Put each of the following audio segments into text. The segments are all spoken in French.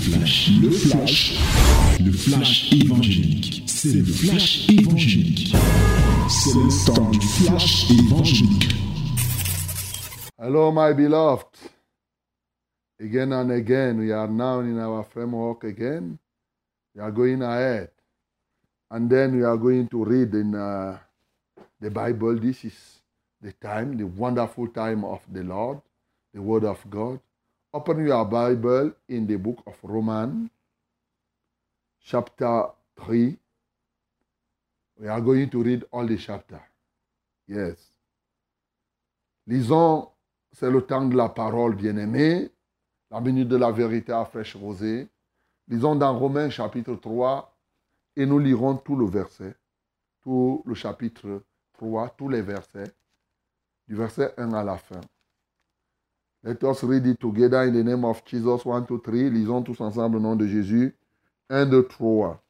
flash, le flash, le flash évangélique. C'est le flash évangélique. C'est le temps du flash évangélique. Hello, my beloved. Again and again, we are now in our framework again. We are going ahead. And then we are going to read in uh, the Bible. This is the time, the wonderful time of the Lord, the Word of God. Open your Bible in the book of Romans, chapter 3. We are going to read all the chapter. Yes. Lisons, c'est le temps de la parole, bien-aimé, la minute de la vérité à fraîche rosée. Lisons dans Romains chapitre 3 et nous lirons tout le verset, tout le chapitre 3, tous les versets, du verset 1 à la fin. Let us read it together in the name of Jesus. 1, 2, 3. Lisons tous ensemble au nom de Jésus. 1, 2, 3.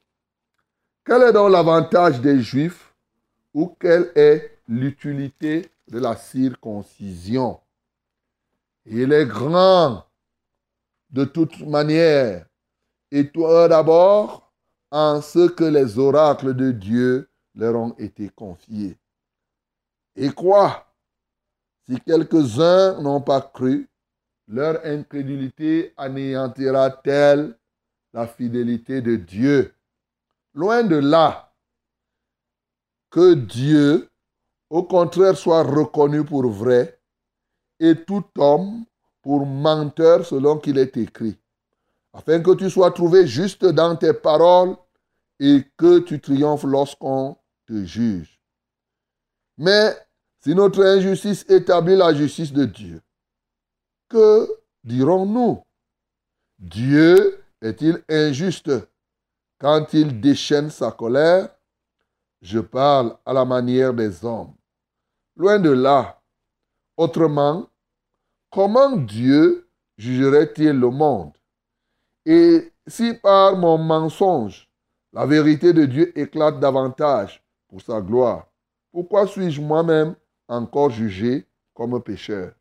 Quel est donc l'avantage des Juifs ou quelle est l'utilité de la circoncision? Il est grand de toute manière. Et toi d'abord, en ce que les oracles de Dieu leur ont été confiés. Et quoi? Si quelques-uns n'ont pas cru, leur incrédulité anéantira-t-elle la fidélité de Dieu Loin de là, que Dieu, au contraire, soit reconnu pour vrai et tout homme pour menteur selon qu'il est écrit, afin que tu sois trouvé juste dans tes paroles et que tu triomphes lorsqu'on te juge. Mais si notre injustice établit la justice de Dieu, que dirons-nous? Dieu est-il injuste? Quand il déchaîne sa colère Je parle à la manière des hommes. Loin de là. Autrement, comment Dieu jugerait-il le monde? Et si par mon mensonge, la vérité de Dieu éclate davantage pour sa gloire, pourquoi suis-je moi-même encore jugé comme pécheur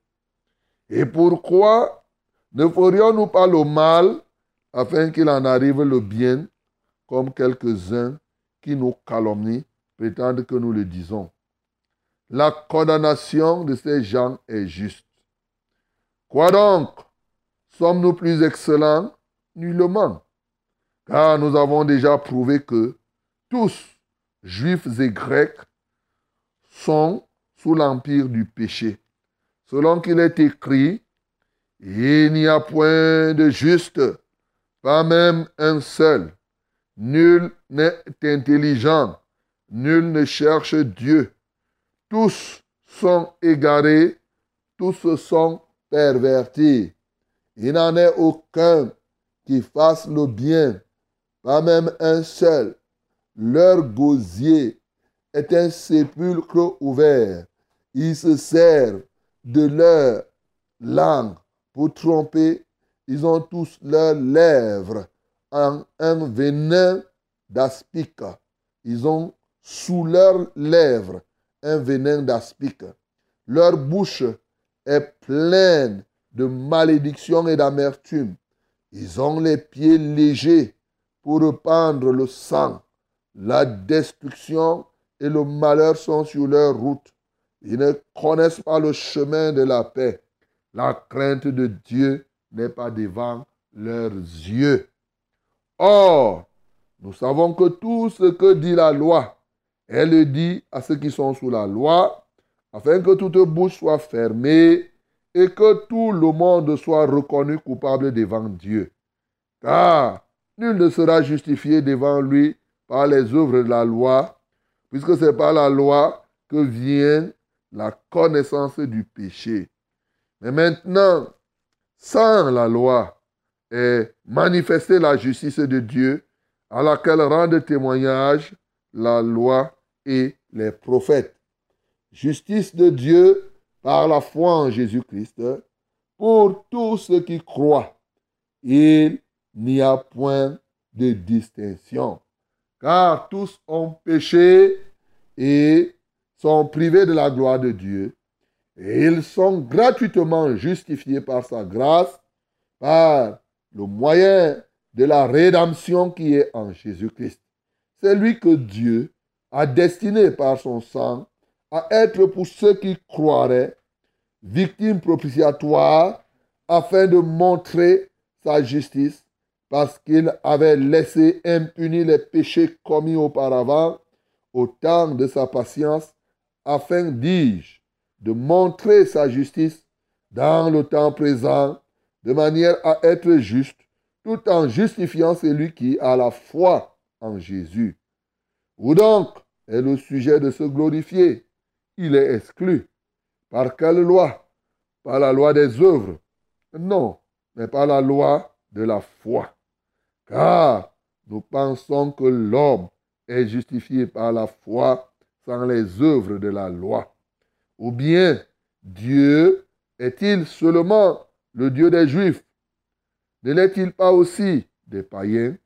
Et pourquoi ne ferions-nous pas le mal afin qu'il en arrive le bien, comme quelques-uns qui nous calomnient prétendent que nous le disons? La condamnation de ces gens est juste. Quoi donc? Sommes-nous plus excellents? Nullement. Car nous avons déjà prouvé que tous, juifs et grecs, sont sous l'empire du péché. Selon qu'il est écrit, il n'y a point de juste, pas même un seul. Nul n'est intelligent, nul ne cherche Dieu. Tous sont égarés, tous sont pervertis. Il n'en est aucun qui fasse le bien, pas même un seul. Leur gosier est un sépulcre ouvert. Ils se servent de leur langue pour tromper. Ils ont tous leurs lèvres en un venin d'aspic. Ils ont sous leurs lèvres un venin d'aspic. Leur bouche est pleine de malédiction et d'amertume. Ils ont les pieds légers pour répandre le sang. La destruction et le malheur sont sur leur route. Ils ne connaissent pas le chemin de la paix. La crainte de Dieu n'est pas devant leurs yeux. Or, nous savons que tout ce que dit la loi, elle le dit à ceux qui sont sous la loi, afin que toute bouche soit fermée et que tout le monde soit reconnu coupable devant Dieu. Car nul ne sera justifié devant lui par les œuvres de la loi, puisque c'est par la loi que vient la connaissance du péché. Mais maintenant, sans la loi, est manifestée la justice de Dieu, à laquelle rendent témoignage la loi et les prophètes. Justice de Dieu par la foi en Jésus-Christ pour tous ceux qui croient. Il n'y a point de distinction, car tous ont péché et sont privés de la gloire de Dieu. Et ils sont gratuitement justifiés par sa grâce, par le moyen de la rédemption qui est en Jésus-Christ. C'est lui que Dieu a destiné par son sang à être pour ceux qui croiraient victime propitiatoire afin de montrer sa justice parce qu'il avait laissé impunis les péchés commis auparavant au temps de sa patience afin, dis-je, de montrer sa justice dans le temps présent de manière à être juste tout en justifiant celui qui a la foi en Jésus. Où donc est le sujet de se glorifier Il est exclu. Par quelle loi? Par la loi des œuvres Non, mais par la loi de la foi. Car nous pensons que l'homme est justifié par la foi sans les œuvres de la loi. Ou bien Dieu est-il seulement le Dieu des Juifs? Ne l'est-il pas aussi des païens?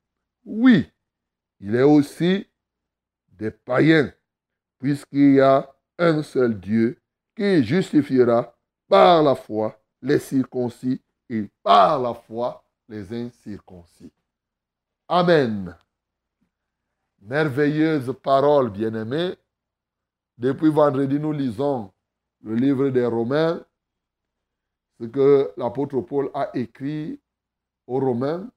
Oui, il est aussi des païens, puisqu'il y a un seul Dieu qui justifiera par la foi les circoncis et par la foi les incirconcis. Amen. Merveilleuse parole, bien-aimée. Depuis vendredi, nous lisons le livre des Romains, ce que l'apôtre Paul a écrit aux Romains.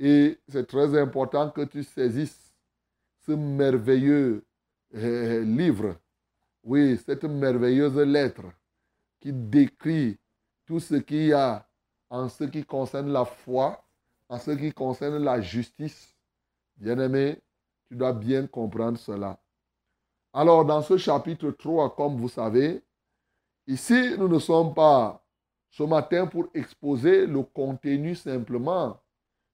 Et c'est très important que tu saisisses ce merveilleux euh, livre, oui, cette merveilleuse lettre qui décrit tout ce qu'il y a en ce qui concerne la foi, en ce qui concerne la justice. Bien-aimé, tu dois bien comprendre cela. Alors, dans ce chapitre 3, comme vous savez, ici, nous ne sommes pas ce matin pour exposer le contenu simplement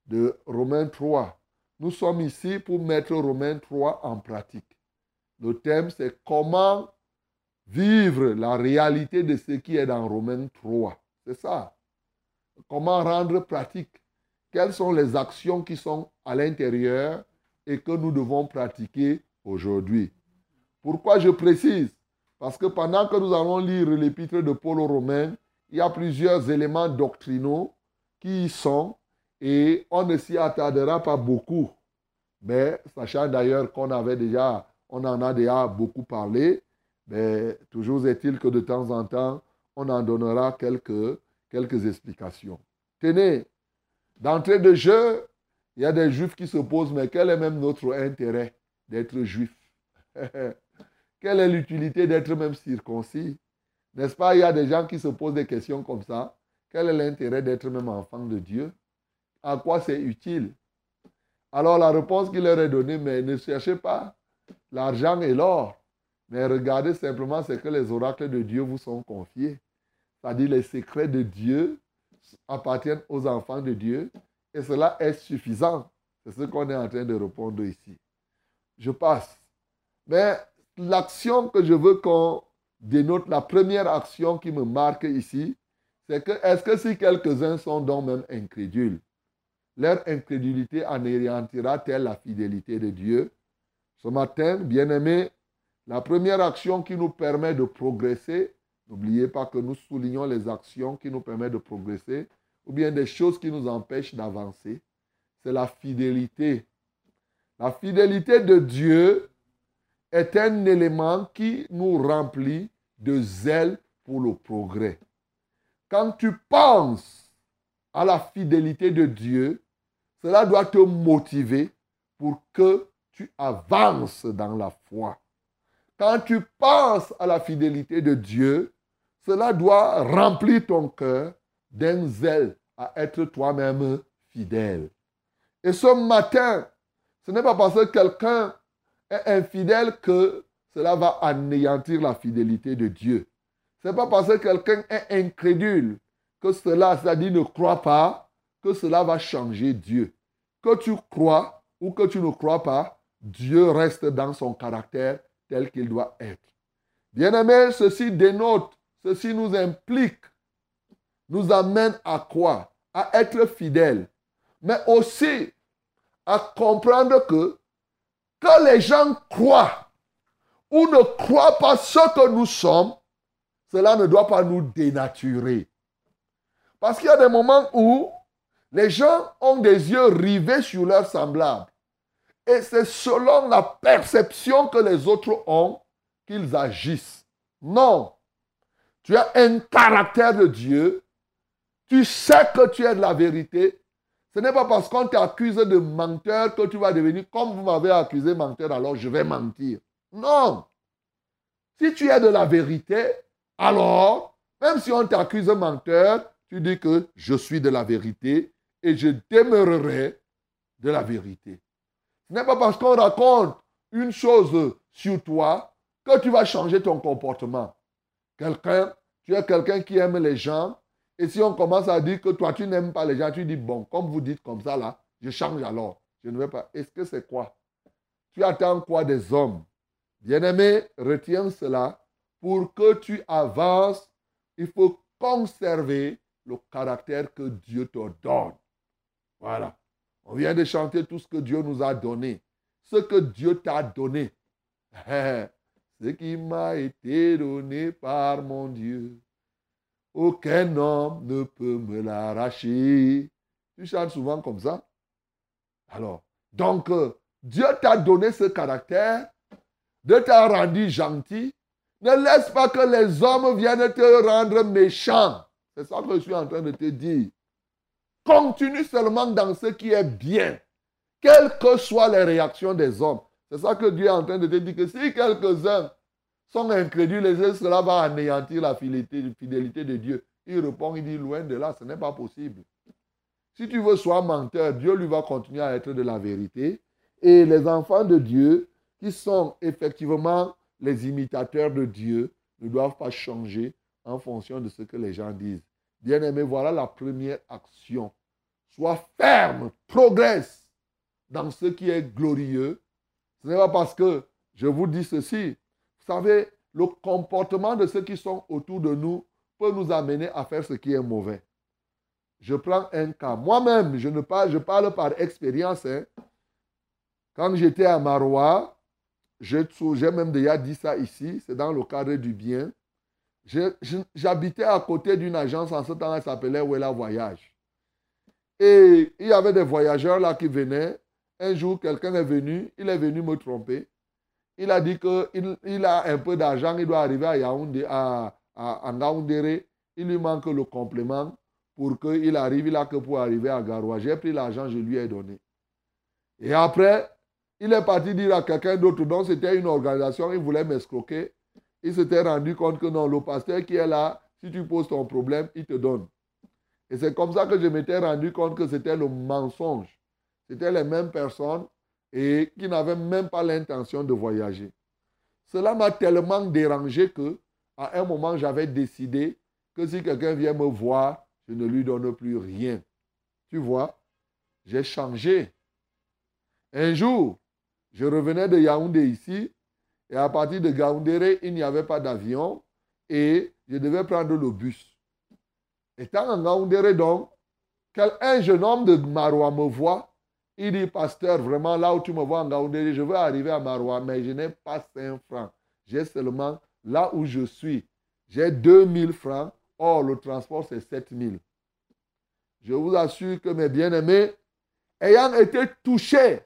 de Romains 3. Nous sommes ici pour mettre Romains 3 en pratique. Le thème, c'est comment vivre la réalité de ce qui est dans Romains 3. C'est ça. Comment rendre pratique. Quelles sont les actions qui sont à l'intérieur et que nous devons pratiquer aujourd'hui. Pourquoi je précise? Parce que pendant que nous allons lire l'épître de Paul aux Romains, il y a plusieurs éléments doctrinaux qui y sont et on ne s'y attardera pas beaucoup. Mais sachant d'ailleurs qu'on avait déjà, on en a déjà beaucoup parlé, mais toujours est-il que de temps en temps, on en donnera quelques, quelques explications. Tenez, d'entrée de jeu, il y a des juifs qui se posent, mais quel est même notre intérêt d'être juif Quelle est l'utilité d'être même circoncis? N'est-ce pas Il y a des gens qui se posent des questions comme ça. Quel est l'intérêt d'être même enfant de Dieu? À quoi c'est utile? Alors la réponse qu'il leur est donnée, mais ne cherchez pas l'argent et l'or, mais regardez simplement ce que les oracles de Dieu vous sont confiés. C'est-à-dire les secrets de Dieu appartiennent aux enfants de Dieu et cela est suffisant. C'est ce qu'on est en train de répondre ici. Je passe. Mais l'action que je veux qu'on dénote, la première action qui me marque ici, c'est que est-ce que si quelques-uns sont donc même incrédules, leur incrédulité anéantira-t-elle la fidélité de Dieu? Ce matin, bien-aimés, la première action qui nous permet de progresser, n'oubliez pas que nous soulignons les actions qui nous permettent de progresser, ou bien des choses qui nous empêchent d'avancer, c'est la fidélité. La fidélité de Dieu est un élément qui nous remplit de zèle pour le progrès. Quand tu penses à la fidélité de Dieu, cela doit te motiver pour que tu avances dans la foi. Quand tu penses à la fidélité de Dieu, cela doit remplir ton cœur d'un zèle à être toi-même fidèle. Et ce matin, ce n'est pas parce que quelqu'un est infidèle que cela va anéantir la fidélité de Dieu. Ce n'est pas parce que quelqu'un est incrédule que cela, c'est-à-dire ne croit pas, que cela va changer Dieu. Que tu crois ou que tu ne crois pas, Dieu reste dans son caractère tel qu'il doit être. Bien-aimé, ceci dénote, ceci nous implique nous amène à quoi? À être fidèle, mais aussi à comprendre que que les gens croient ou ne croient pas ce que nous sommes, cela ne doit pas nous dénaturer. Parce qu'il y a des moments où Les gens ont des yeux rivés sur leurs semblables. Et c'est selon la perception que les autres ont qu'ils agissent. Non. Tu as un caractère de Dieu. Tu sais que tu es de la vérité. Ce n'est pas parce qu'on t'accuse de menteur que tu vas devenir comme vous m'avez accusé menteur, alors je vais mentir. Non. Si tu es de la vérité, alors, même si on t'accuse menteur, tu dis que je suis de la vérité et je demeurerai de la vérité. Ce n'est pas parce qu'on raconte une chose sur toi que tu vas changer ton comportement. Quelqu'un, tu es quelqu'un qui aime les gens, et si on commence à dire que toi tu n'aimes pas les gens, tu dis bon, comme vous dites comme ça là, je change alors. Je ne vais pas. Est-ce que c'est quoi? Tu attends quoi des hommes? Bien-aimé, retiens cela. Pour que tu avances, il faut conserver le caractère que Dieu te donne. Voilà. On vient de chanter tout ce que Dieu nous a donné. Ce que Dieu t'a donné. ce qui m'a été donné par mon Dieu. Aucun homme ne peut me l'arracher. Tu chantes souvent comme ça. Alors, donc, euh, Dieu t'a donné ce caractère. Dieu t'a rendu gentil. Ne laisse pas que les hommes viennent te rendre méchant. C'est ça que je suis en train de te dire. Continue seulement dans ce qui est bien, quelles que soient les réactions des hommes. C'est ça que Dieu est en train de te dire que si quelques-uns sont incrédules, cela va anéantir la fidélité, de Dieu. Il répond, il dit, loin de là, ce n'est pas possible. Si tu veux sois menteur, Dieu lui va continuer à être de la vérité. Et les enfants de Dieu, qui sont effectivement les imitateurs de Dieu, ne doivent pas changer en fonction de ce que les gens disent. Bien-aimé, voilà la première action. Sois ferme, progresse dans ce qui est glorieux. Ce n'est pas parce que je vous dis ceci. Vous savez, le comportement de ceux qui sont autour de nous peut nous amener à faire ce qui est mauvais. Je prends un cas. Moi-même, je, ne parle, par expérience. Hein. Quand j'étais à Marois, j'ai même déjà dit ça ici, c'est dans le cadre du bien. J'habitais à côté d'une agence en ce temps, elle s'appelait Wella Voyage. Et il y avait des voyageurs là qui venaient. Un jour, quelqu'un est venu, il est venu me tromper. Il a dit qu'il il a un peu d'argent, il doit arriver à Yaoundé, à, à, Il lui manque le complément pour qu'il arrive, a que pour arriver à Garoua. J'ai pris l'argent, je lui ai donné. Et après, il est parti dire à quelqu'un d'autre, donc c'était une organisation, il voulait m'escroquer il s'était rendu compte que non, le pasteur qui est là, si tu poses ton problème, il te donne. Et c'est comme ça que je m'étais rendu compte que c'était le mensonge. C'était les mêmes personnes et qui n'avaient même pas l'intention de voyager. Cela m'a tellement dérangé que, à un moment, j'avais décidé que si quelqu'un vient me voir, je ne lui donne plus rien. Tu vois, j'ai changé. Un jour, je revenais de Yaoundé ici et à partir de Gaoundéré, il n'y avait pas d'avion et je devais prendre le bus. Étant en Gaoundéré, donc, un jeune homme de Maroua me voit. Il dit, pasteur, vraiment, là où tu me vois en Gaoundéré, je veux arriver à Maroua, mais je n'ai pas 5 francs. J'ai seulement, là où je suis, j'ai 2000 francs. Or, le transport, c'est 7000. Je vous assure que mes bien-aimés, ayant été touchés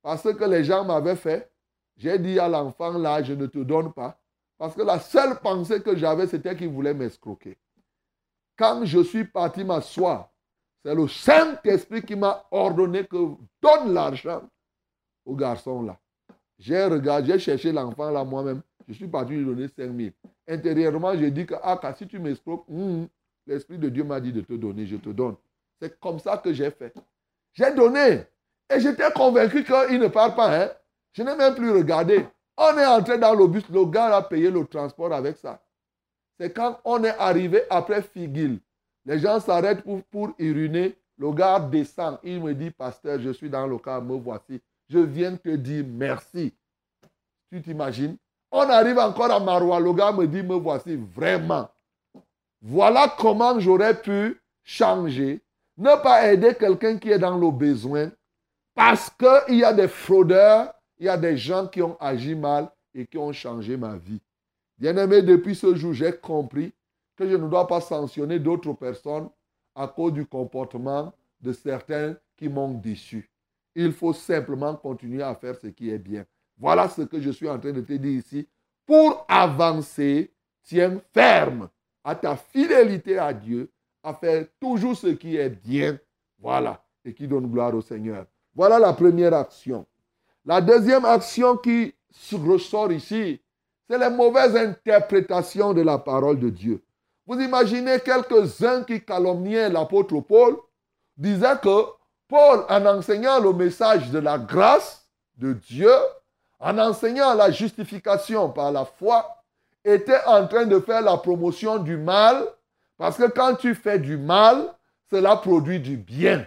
par ce que les gens m'avaient fait, j'ai dit à l'enfant là, je ne te donne pas. Parce que la seule pensée que j'avais, c'était qu'il voulait m'escroquer. Quand je suis parti m'asseoir, c'est le Saint-Esprit qui m'a ordonné que donne l'argent au garçon là. J'ai regardé, j'ai cherché l'enfant là moi-même. Je suis parti lui donner 5 000. Intérieurement, j'ai dit que ah, si tu m'escroques, hmm, l'Esprit de Dieu m'a dit de te donner, je te donne. C'est comme ça que j'ai fait. J'ai donné. Et j'étais convaincu qu'il ne parle pas. Hein? Je n'ai même plus regardé. On est entré dans le bus, le gars a payé le transport avec ça. C'est quand on est arrivé après Figil. Les gens s'arrêtent pour, pour uriner. Le gars descend. Il me dit, pasteur, je suis dans le car, me voici. Je viens te dire merci. Tu t'imagines? On arrive encore à Maroua. Le gars me dit, me voici vraiment. Voilà comment j'aurais pu changer. Ne pas aider quelqu'un qui est dans le besoin. Parce qu'il y a des fraudeurs il y a des gens qui ont agi mal et qui ont changé ma vie. Bien-aimé, depuis ce jour, j'ai compris que je ne dois pas sanctionner d'autres personnes à cause du comportement de certains qui m'ont déçu. Il faut simplement continuer à faire ce qui est bien. Voilà ce que je suis en train de te dire ici. Pour avancer, tiens ferme à ta fidélité à Dieu, à faire toujours ce qui est bien. Voilà. Et qui donne gloire au Seigneur. Voilà la première action. La deuxième action qui ressort ici, c'est la mauvaise interprétation de la parole de Dieu. Vous imaginez quelques-uns qui calomniaient l'apôtre Paul, disaient que Paul, en enseignant le message de la grâce de Dieu, en enseignant la justification par la foi, était en train de faire la promotion du mal, parce que quand tu fais du mal, cela produit du bien.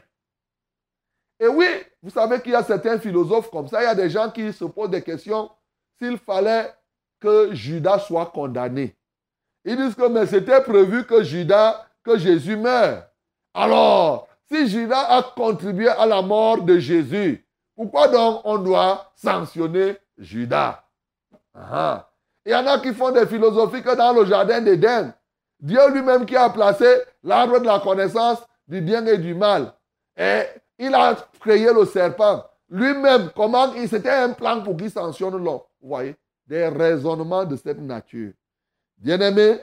Et oui, vous savez qu'il y a certains philosophes comme ça, il y a des gens qui se posent des questions s'il fallait que Judas soit condamné. Ils disent que mais c'était prévu que Judas, que Jésus meure. Alors, si Judas a contribué à la mort de Jésus, pourquoi donc on doit sanctionner Judas? Il y en a qui font des philosophies que dans le jardin d'Éden, Dieu lui-même qui a placé l'arbre de la connaissance du bien et du mal. Et il a créé le serpent. Lui-même, comment c'était un plan pour qu'il sanctionne l'homme. Vous voyez, des raisonnements de cette nature. Bien-aimé,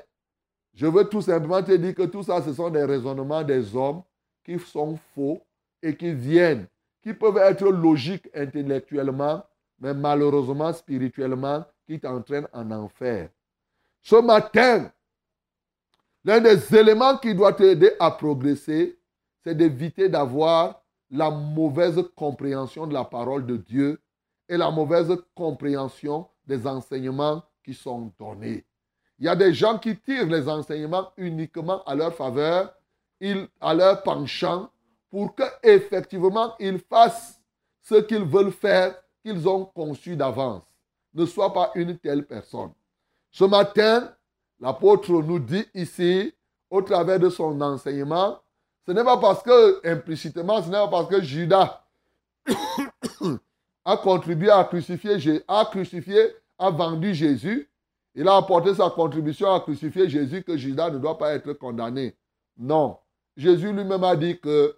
je veux tout simplement te dire que tout ça, ce sont des raisonnements des hommes qui sont faux et qui viennent, qui peuvent être logiques intellectuellement, mais malheureusement spirituellement, qui t'entraînent en enfer. Ce matin, l'un des éléments qui doit t'aider à progresser, c'est d'éviter d'avoir la mauvaise compréhension de la parole de Dieu et la mauvaise compréhension des enseignements qui sont donnés. Il y a des gens qui tirent les enseignements uniquement à leur faveur, à leur penchant, pour qu'effectivement ils fassent ce qu'ils veulent faire, qu'ils ont conçu d'avance. Ne sois pas une telle personne. Ce matin, l'apôtre nous dit ici, au travers de son enseignement, ce n'est pas parce que, implicitement, ce n'est pas parce que Judas a contribué à crucifier, a a vendu Jésus, il a apporté sa contribution à crucifier Jésus que Judas ne doit pas être condamné. Non. Jésus lui-même a dit que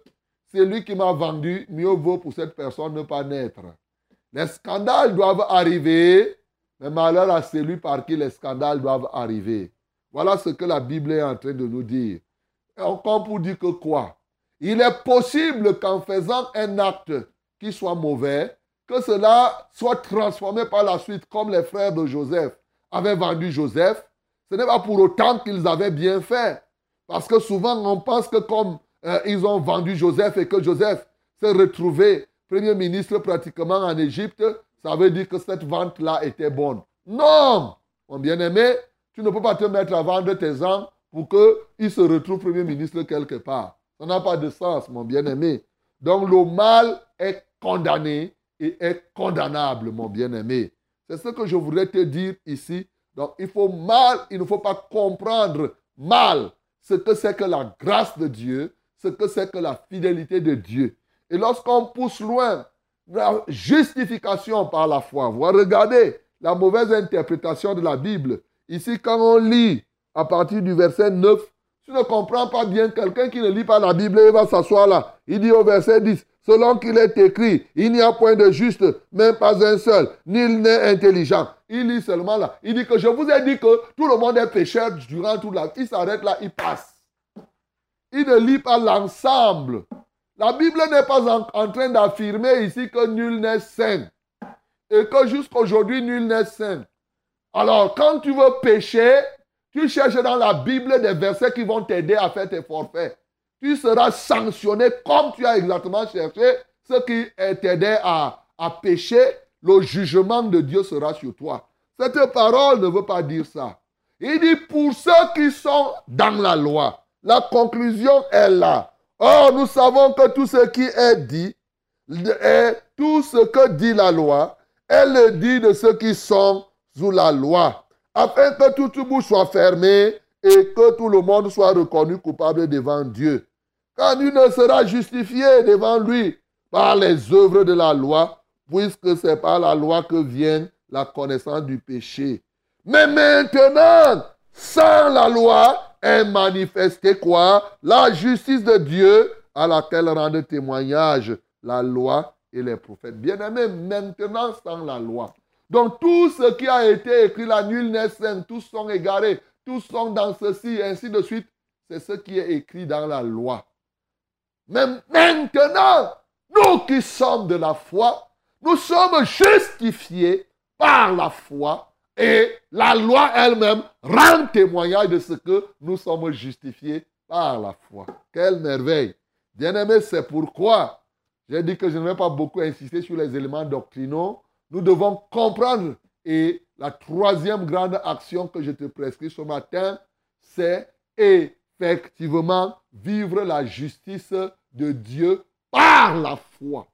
c'est lui qui m'a vendu, mieux vaut pour cette personne ne pas naître. Les scandales doivent arriver, mais malheur à celui par qui les scandales doivent arriver. Voilà ce que la Bible est en train de nous dire. Encore pour dire que quoi? Il est possible qu'en faisant un acte qui soit mauvais, que cela soit transformé par la suite, comme les frères de Joseph avaient vendu Joseph. Ce n'est pas pour autant qu'ils avaient bien fait. Parce que souvent, on pense que comme euh, ils ont vendu Joseph et que Joseph s'est retrouvé premier ministre pratiquement en Égypte, ça veut dire que cette vente-là était bonne. Non, mon bien-aimé, tu ne peux pas te mettre à vendre tes âmes pour qu'il se retrouve Premier ministre quelque part. Ça n'a pas de sens, mon bien-aimé. Donc le mal est condamné et est condamnable, mon bien-aimé. C'est ce que je voudrais te dire ici. Donc il faut mal, il ne faut pas comprendre mal ce que c'est que la grâce de Dieu, ce que c'est que la fidélité de Dieu. Et lorsqu'on pousse loin la justification par la foi, regardez la mauvaise interprétation de la Bible. Ici, quand on lit à partir du verset 9, tu ne comprends pas bien quelqu'un qui ne lit pas la Bible, il va s'asseoir là. Il dit au verset 10, selon qu'il est écrit, il n'y a point de juste, même pas un seul, nul n'est intelligent. Il lit seulement là. Il dit que je vous ai dit que tout le monde est pécheur durant toute la vie. Il s'arrête là, il passe. Il ne lit pas l'ensemble. La Bible n'est pas en, en train d'affirmer ici que nul n'est saint. Et que jusqu'aujourd'hui, nul n'est saint. Alors, quand tu veux pécher, tu cherches dans la Bible des versets qui vont t'aider à faire tes forfaits. Tu seras sanctionné comme tu as exactement cherché ce qui t'aidait à, pécher. Le jugement de Dieu sera sur toi. Cette parole ne veut pas dire ça. Il dit pour ceux qui sont dans la loi. La conclusion est là. Or, nous savons que tout ce qui est dit, tout ce que dit la loi, elle le dit de ceux qui sont sous la loi afin que toute bouche soit fermée et que tout le monde soit reconnu coupable devant Dieu. Car nul ne sera justifié devant lui par les œuvres de la loi, puisque c'est par la loi que vient la connaissance du péché. Mais maintenant, sans la loi, est manifestée quoi? La justice de Dieu à laquelle rendent témoignage la loi et les prophètes. Bien-aimés, maintenant sans la loi. Donc tout ce qui a été écrit là, nul n'est saint, tous sont égarés, tous sont dans ceci, ainsi de suite. C'est ce qui est écrit dans la loi. Mais maintenant, nous qui sommes de la foi, nous sommes justifiés par la foi et la loi elle-même rend témoignage de ce que nous sommes justifiés par la foi. Quelle merveille. Bien-aimé, c'est pourquoi j'ai dit que je ne vais pas beaucoup insister sur les éléments doctrinaux. Nous devons comprendre. Et la troisième grande action que je te prescris ce matin, c'est effectivement vivre la justice de Dieu par la foi.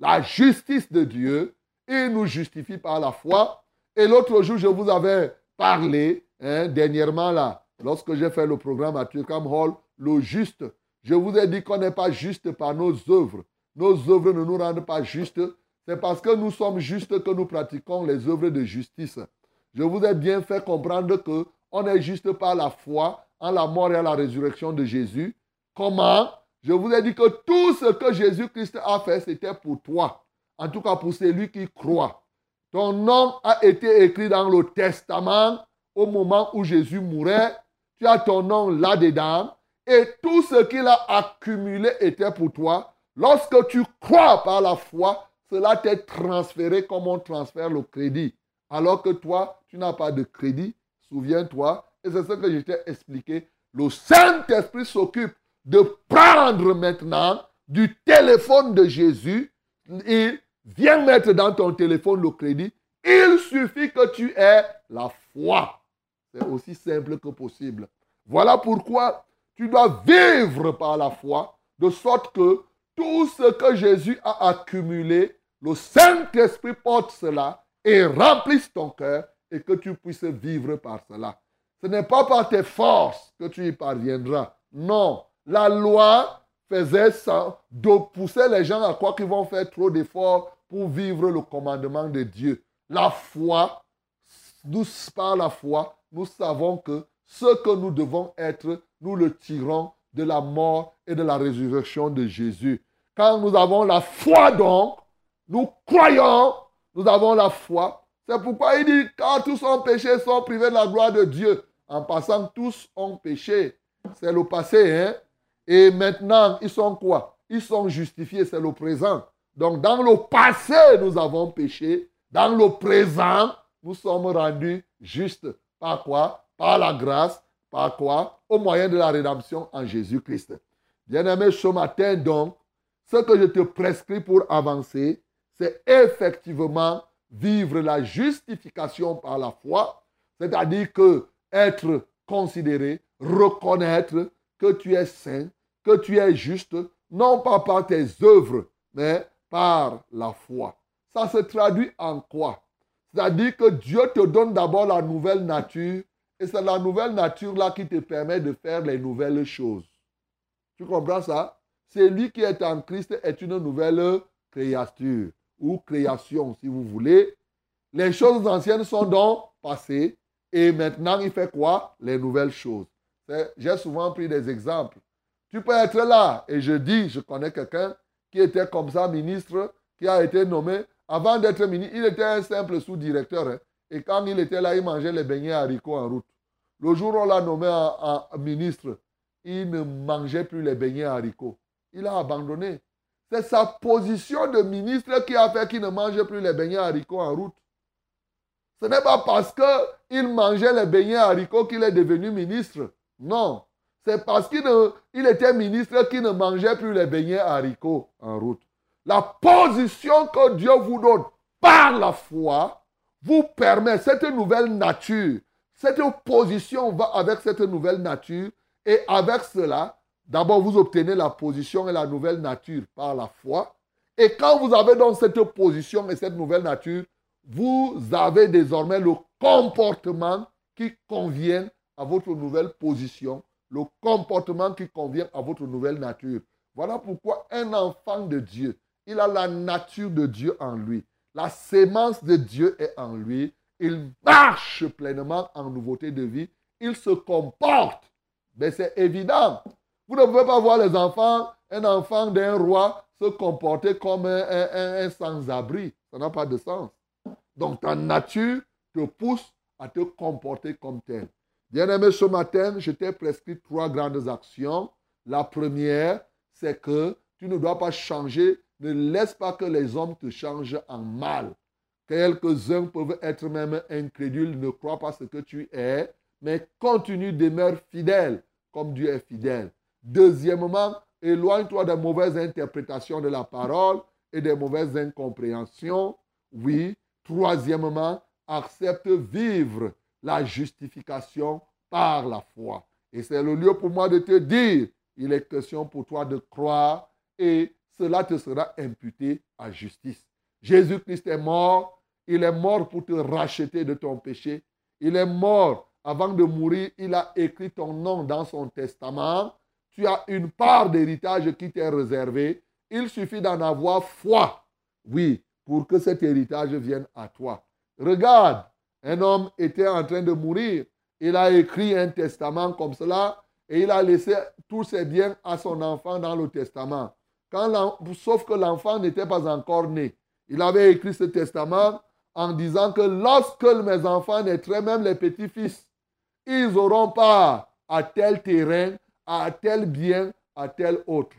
La justice de Dieu, il nous justifie par la foi. Et l'autre jour, je vous avais parlé, hein, dernièrement là, lorsque j'ai fait le programme à Turkham Hall, le juste. Je vous ai dit qu'on n'est pas juste par nos œuvres. Nos œuvres ne nous rendent pas justes. C'est parce que nous sommes justes que nous pratiquons les œuvres de justice. Je vous ai bien fait comprendre que on est juste par la foi en la mort et à la résurrection de Jésus. Comment? Je vous ai dit que tout ce que Jésus-Christ a fait, c'était pour toi. En tout cas, pour celui qui croit. Ton nom a été écrit dans le testament au moment où Jésus mourait. Tu as ton nom là-dedans. Et tout ce qu'il a accumulé était pour toi. Lorsque tu crois par la foi, cela t'est transféré comme on transfère le crédit. Alors que toi, tu n'as pas de crédit. Souviens-toi. Et c'est ce que je t'ai expliqué. Le Saint-Esprit s'occupe de prendre maintenant du téléphone de Jésus. Il vient mettre dans ton téléphone le crédit. Il suffit que tu aies la foi. C'est aussi simple que possible. Voilà pourquoi tu dois vivre par la foi, de sorte que tout ce que Jésus a accumulé, le Saint-Esprit porte cela et remplisse ton cœur et que tu puisses vivre par cela. Ce n'est pas par tes forces que tu y parviendras. Non, la loi faisait ça, de pousser les gens à croire qu'ils vont faire trop d'efforts pour vivre le commandement de Dieu. La foi, nous, par la foi, nous savons que ce que nous devons être, nous le tirons de la mort et de la résurrection de Jésus. Quand nous avons la foi donc, nous croyons, nous avons la foi. C'est pourquoi il dit, quand tous ont péché, sont privés de la gloire de Dieu. En passant, tous ont péché. C'est le passé, hein? Et maintenant, ils sont quoi? Ils sont justifiés, c'est le présent. Donc, dans le passé, nous avons péché. Dans le présent, nous sommes rendus justes. Par quoi? Par la grâce. Par quoi? Au moyen de la rédemption en Jésus-Christ. Bien-aimé, ce matin, donc, ce que je te prescris pour avancer, c'est effectivement vivre la justification par la foi, c'est-à-dire que être considéré, reconnaître que tu es saint, que tu es juste, non pas par tes œuvres, mais par la foi. Ça se traduit en quoi? C'est-à-dire que Dieu te donne d'abord la nouvelle nature et c'est la nouvelle nature-là qui te permet de faire les nouvelles choses. Tu comprends ça? Celui qui est en Christ est une nouvelle créature ou création, si vous voulez. Les choses anciennes sont donc passées et maintenant il fait quoi? Les nouvelles choses. J'ai souvent pris des exemples. Tu peux être là et je dis, je connais quelqu'un qui était comme ça ministre, qui a été nommé. Avant d'être ministre, il était un simple sous-directeur. Hein. Et quand il était là, il mangeait les beignets haricots en route. Le jour où on l'a nommé ministre, il ne mangeait plus les beignets haricots. Il a abandonné. C'est sa position de ministre qui a fait qu'il ne mangeait plus les beignets haricots en route. Ce n'est pas parce qu'il mangeait les beignets haricots qu'il est devenu ministre. Non. C'est parce qu'il était ministre qu'il ne mangeait plus les beignets haricots en route. La position que Dieu vous donne par la foi vous permet cette nouvelle nature. Cette position va avec cette nouvelle nature et avec cela, d'abord vous obtenez la position et la nouvelle nature par la foi. Et quand vous avez donc cette position et cette nouvelle nature, vous avez désormais le comportement qui convient à votre nouvelle position le comportement qui convient à votre nouvelle nature. Voilà pourquoi un enfant de Dieu, il a la nature de Dieu en lui. La sémence de Dieu est en lui. Il marche pleinement en nouveauté de vie. Il se comporte. Mais c'est évident. Vous ne pouvez pas voir les enfants un enfant d'un roi se comporter comme un, sans-abri. Ça n'a pas de sens. Donc ta nature te pousse à te comporter comme tel. Bien-aimé, ce matin, je t'ai prescrit trois grandes actions. La première, c'est que tu ne dois pas changer. Ne laisse pas que les hommes te changent en mal. Quelques-uns peuvent être même incrédules, ne croient pas ce que tu es, mais continue, demeure fidèle comme Dieu est fidèle. Deuxièmement, éloigne-toi des mauvaises interprétations de la parole et des mauvaises incompréhensions. Oui. Troisièmement, accepte vivre la justification par la foi. Et c'est le lieu pour moi de te dire, il est question pour toi de croire et cela te sera imputé à justice. Jésus-Christ est mort, il est mort pour te racheter de ton péché. Il est mort avant de mourir, il a écrit ton nom dans son testament. Tu as une part d'héritage qui t'est réservée. Il suffit d'en avoir foi, oui, pour que cet héritage vienne à toi. Regarde, un homme était en train de mourir. Il a écrit un testament comme cela et il a laissé tous ses biens à son enfant dans le testament. Sauf que l'enfant n'était pas encore né. Il avait écrit ce testament en disant que lorsque mes enfants naîtraient, même les petits-fils, ils auront pas à tel terrain, à tel bien, à tel autre.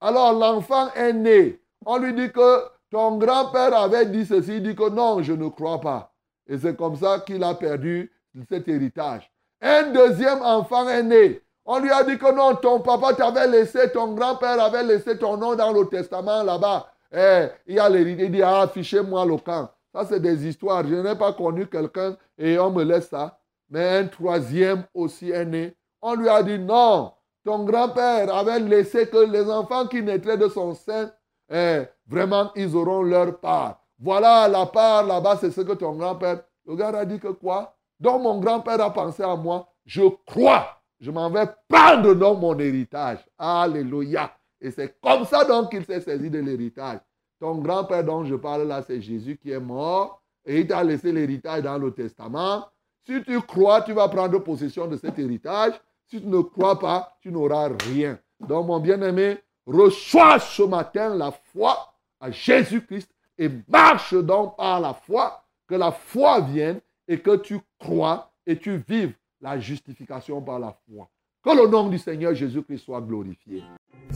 Alors l'enfant est né. On lui dit que ton grand-père avait dit ceci, il dit que non, je ne crois pas. Et c'est comme ça qu'il a perdu cet héritage. Un deuxième enfant est né. On lui a dit que non, ton papa t'avait laissé, ton grand-père avait laissé ton nom dans le testament là-bas. Eh, il a l'héritage. Il dit, ah, affichez-moi le camp. Ça, c'est des histoires. Je n'ai pas connu quelqu'un et on me laisse ça. Mais un troisième aussi est né. On lui a dit, non, ton grand-père avait laissé que les enfants qui naîtraient de son sein, eh, vraiment, ils auront leur part. Voilà la part là-bas, c'est ce que ton grand-père. Le gars a dit que quoi? Donc mon grand-père a pensé à moi. Je crois. Je m'en vais prendre donc mon héritage. Alléluia. Et c'est comme ça donc qu'il s'est saisi de l'héritage. Ton grand-père dont je parle là, c'est Jésus qui est mort. Et il t'a laissé l'héritage dans le testament. Si tu crois, tu vas prendre possession de cet héritage. Si tu ne crois pas, tu n'auras rien. Donc, mon bien-aimé, reçois ce matin la foi à Jésus-Christ et marche donc par la foi, que la foi vienne et que tu crois et tu vives la justification par la foi. Que le nom du Seigneur Jésus-Christ soit glorifié.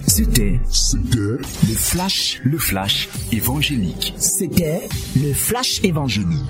C'était, le flash, le flash évangélique. C'était le flash évangélique.